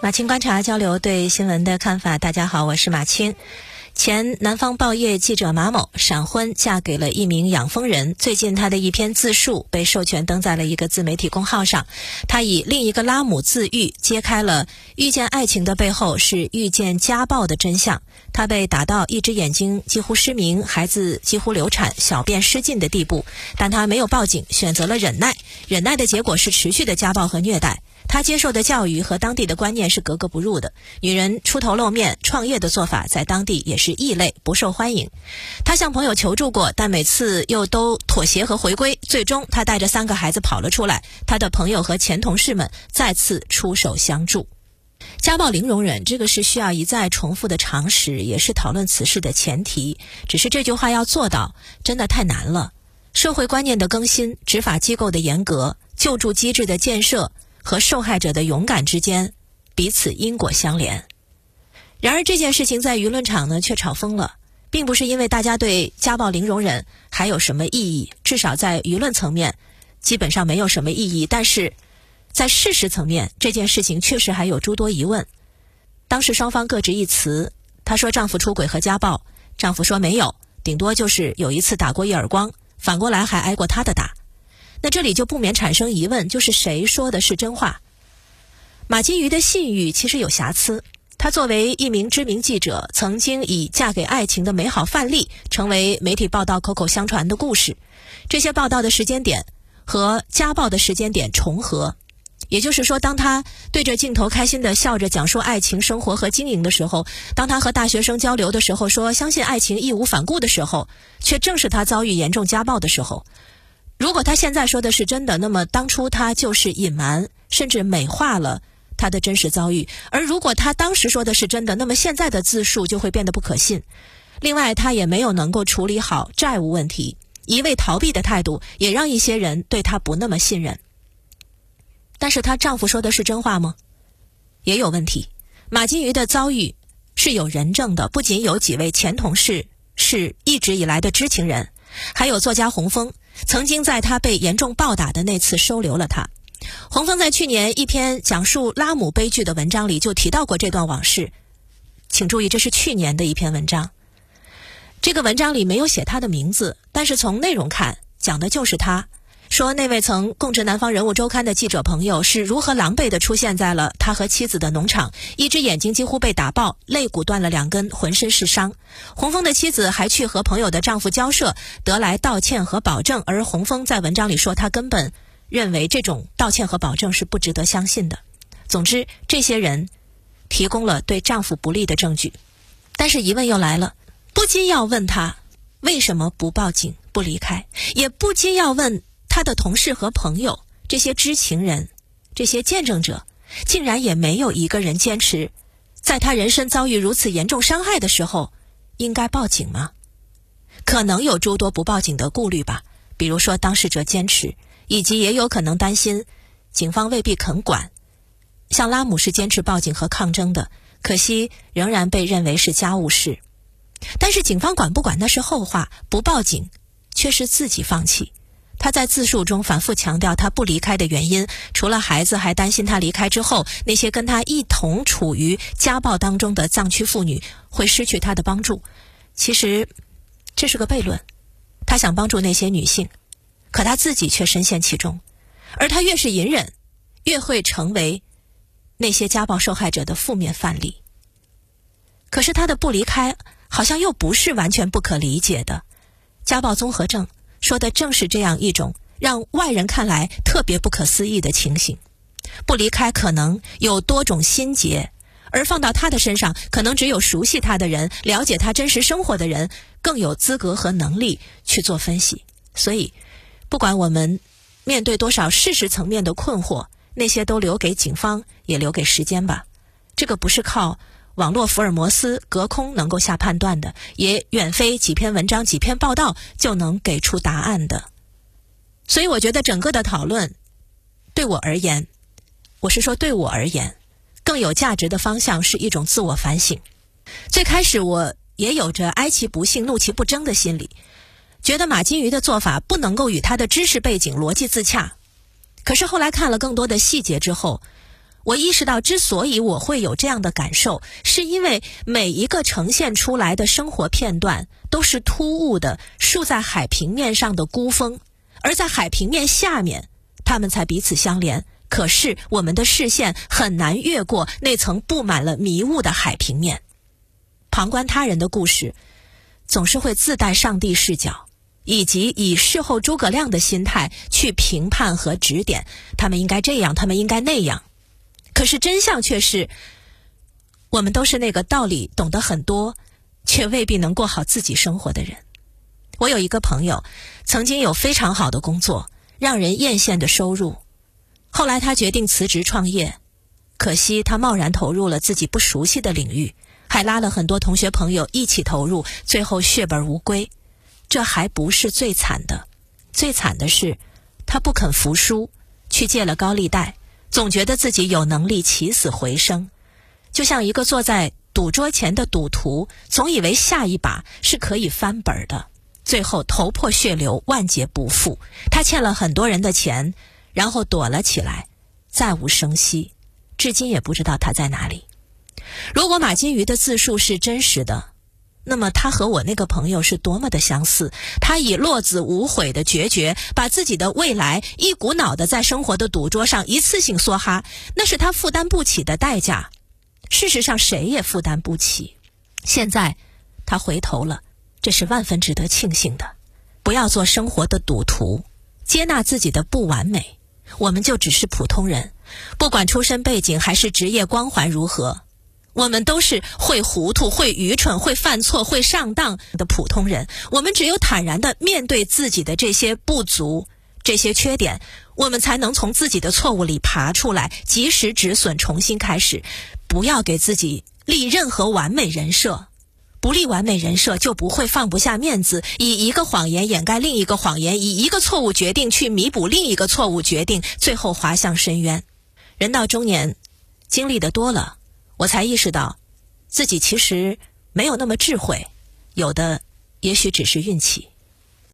马青观察交流对新闻的看法。大家好，我是马青。前南方报业记者马某闪婚嫁给了一名养蜂人，最近他的一篇自述被授权登在了一个自媒体公号上。他以另一个拉姆自愈，揭开了遇见爱情的背后是遇见家暴的真相。他被打到一只眼睛几乎失明，孩子几乎流产，小便失禁的地步，但他没有报警，选择了忍耐。忍耐的结果是持续的家暴和虐待。他接受的教育和当地的观念是格格不入的。女人出头露面、创业的做法在当地也是异类，不受欢迎。他向朋友求助过，但每次又都妥协和回归。最终，他带着三个孩子跑了出来。他的朋友和前同事们再次出手相助。家暴零容忍，这个是需要一再重复的常识，也是讨论此事的前提。只是这句话要做到，真的太难了。社会观念的更新、执法机构的严格、救助机制的建设。和受害者的勇敢之间，彼此因果相连。然而这件事情在舆论场呢却炒疯了，并不是因为大家对家暴零容忍还有什么意义，至少在舆论层面，基本上没有什么意义。但是，在事实层面，这件事情确实还有诸多疑问。当时双方各执一词，她说丈夫出轨和家暴，丈夫说没有，顶多就是有一次打过一耳光，反过来还挨过她的打。那这里就不免产生疑问，就是谁说的是真话？马金鱼的信誉其实有瑕疵。她作为一名知名记者，曾经以嫁给爱情的美好范例，成为媒体报道口口相传的故事。这些报道的时间点和家暴的时间点重合，也就是说，当她对着镜头开心地笑着讲述爱情生活和经营的时候，当她和大学生交流的时候说相信爱情义无反顾的时候，却正是她遭遇严重家暴的时候。如果他现在说的是真的，那么当初他就是隐瞒甚至美化了他的真实遭遇；而如果他当时说的是真的，那么现在的自述就会变得不可信。另外，他也没有能够处理好债务问题，一味逃避的态度也让一些人对他不那么信任。但是她丈夫说的是真话吗？也有问题。马金鱼的遭遇是有人证的，不仅有几位前同事是一直以来的知情人，还有作家洪峰。曾经在他被严重暴打的那次收留了他。洪峰在去年一篇讲述拉姆悲剧的文章里就提到过这段往事，请注意，这是去年的一篇文章。这个文章里没有写他的名字，但是从内容看，讲的就是他。说那位曾供职《南方人物周刊》的记者朋友是如何狼狈地出现在了他和妻子的农场，一只眼睛几乎被打爆，肋骨断了两根，浑身是伤。洪峰的妻子还去和朋友的丈夫交涉，得来道歉和保证。而洪峰在文章里说，他根本认为这种道歉和保证是不值得相信的。总之，这些人提供了对丈夫不利的证据。但是疑问又来了，不禁要问他为什么不报警、不离开，也不禁要问。他的同事和朋友，这些知情人，这些见证者，竟然也没有一个人坚持，在他人身遭遇如此严重伤害的时候，应该报警吗？可能有诸多不报警的顾虑吧，比如说当事者坚持，以及也有可能担心警方未必肯管。像拉姆是坚持报警和抗争的，可惜仍然被认为是家务事。但是警方管不管那是后话，不报警却是自己放弃。他在自述中反复强调，他不离开的原因，除了孩子，还担心他离开之后，那些跟他一同处于家暴当中的藏区妇女会失去他的帮助。其实，这是个悖论。他想帮助那些女性，可他自己却深陷其中。而他越是隐忍，越会成为那些家暴受害者的负面范例。可是他的不离开，好像又不是完全不可理解的。家暴综合症。说的正是这样一种让外人看来特别不可思议的情形。不离开可能有多种心结，而放到他的身上，可能只有熟悉他的人、了解他真实生活的人更有资格和能力去做分析。所以，不管我们面对多少事实层面的困惑，那些都留给警方，也留给时间吧。这个不是靠。网络福尔摩斯隔空能够下判断的，也远非几篇文章、几篇报道就能给出答案的。所以，我觉得整个的讨论，对我而言，我是说对我而言，更有价值的方向是一种自我反省。最开始，我也有着哀其不幸、怒其不争的心理，觉得马金鱼的做法不能够与他的知识背景逻辑自洽。可是后来看了更多的细节之后，我意识到，之所以我会有这样的感受，是因为每一个呈现出来的生活片段都是突兀的，竖在海平面上的孤峰，而在海平面下面，他们才彼此相连。可是我们的视线很难越过那层布满了迷雾的海平面。旁观他人的故事，总是会自带上帝视角，以及以事后诸葛亮的心态去评判和指点，他们应该这样，他们应该那样。可是真相却是，我们都是那个道理懂得很多，却未必能过好自己生活的人。我有一个朋友，曾经有非常好的工作，让人艳羡的收入。后来他决定辞职创业，可惜他贸然投入了自己不熟悉的领域，还拉了很多同学朋友一起投入，最后血本无归。这还不是最惨的，最惨的是他不肯服输，去借了高利贷。总觉得自己有能力起死回生，就像一个坐在赌桌前的赌徒，总以为下一把是可以翻本的，最后头破血流，万劫不复。他欠了很多人的钱，然后躲了起来，再无声息，至今也不知道他在哪里。如果马金鱼的自述是真实的。那么他和我那个朋友是多么的相似！他以落子无悔的决绝，把自己的未来一股脑的在生活的赌桌上一次性梭哈，那是他负担不起的代价。事实上，谁也负担不起。现在他回头了，这是万分值得庆幸的。不要做生活的赌徒，接纳自己的不完美。我们就只是普通人，不管出身背景还是职业光环如何。我们都是会糊涂、会愚蠢、会犯错、会上当的普通人。我们只有坦然的面对自己的这些不足、这些缺点，我们才能从自己的错误里爬出来，及时止损，重新开始。不要给自己立任何完美人设，不立完美人设就不会放不下面子，以一个谎言掩盖另一个谎言，以一个错误决定去弥补另一个错误决定，最后滑向深渊。人到中年，经历的多了。我才意识到，自己其实没有那么智慧，有的也许只是运气。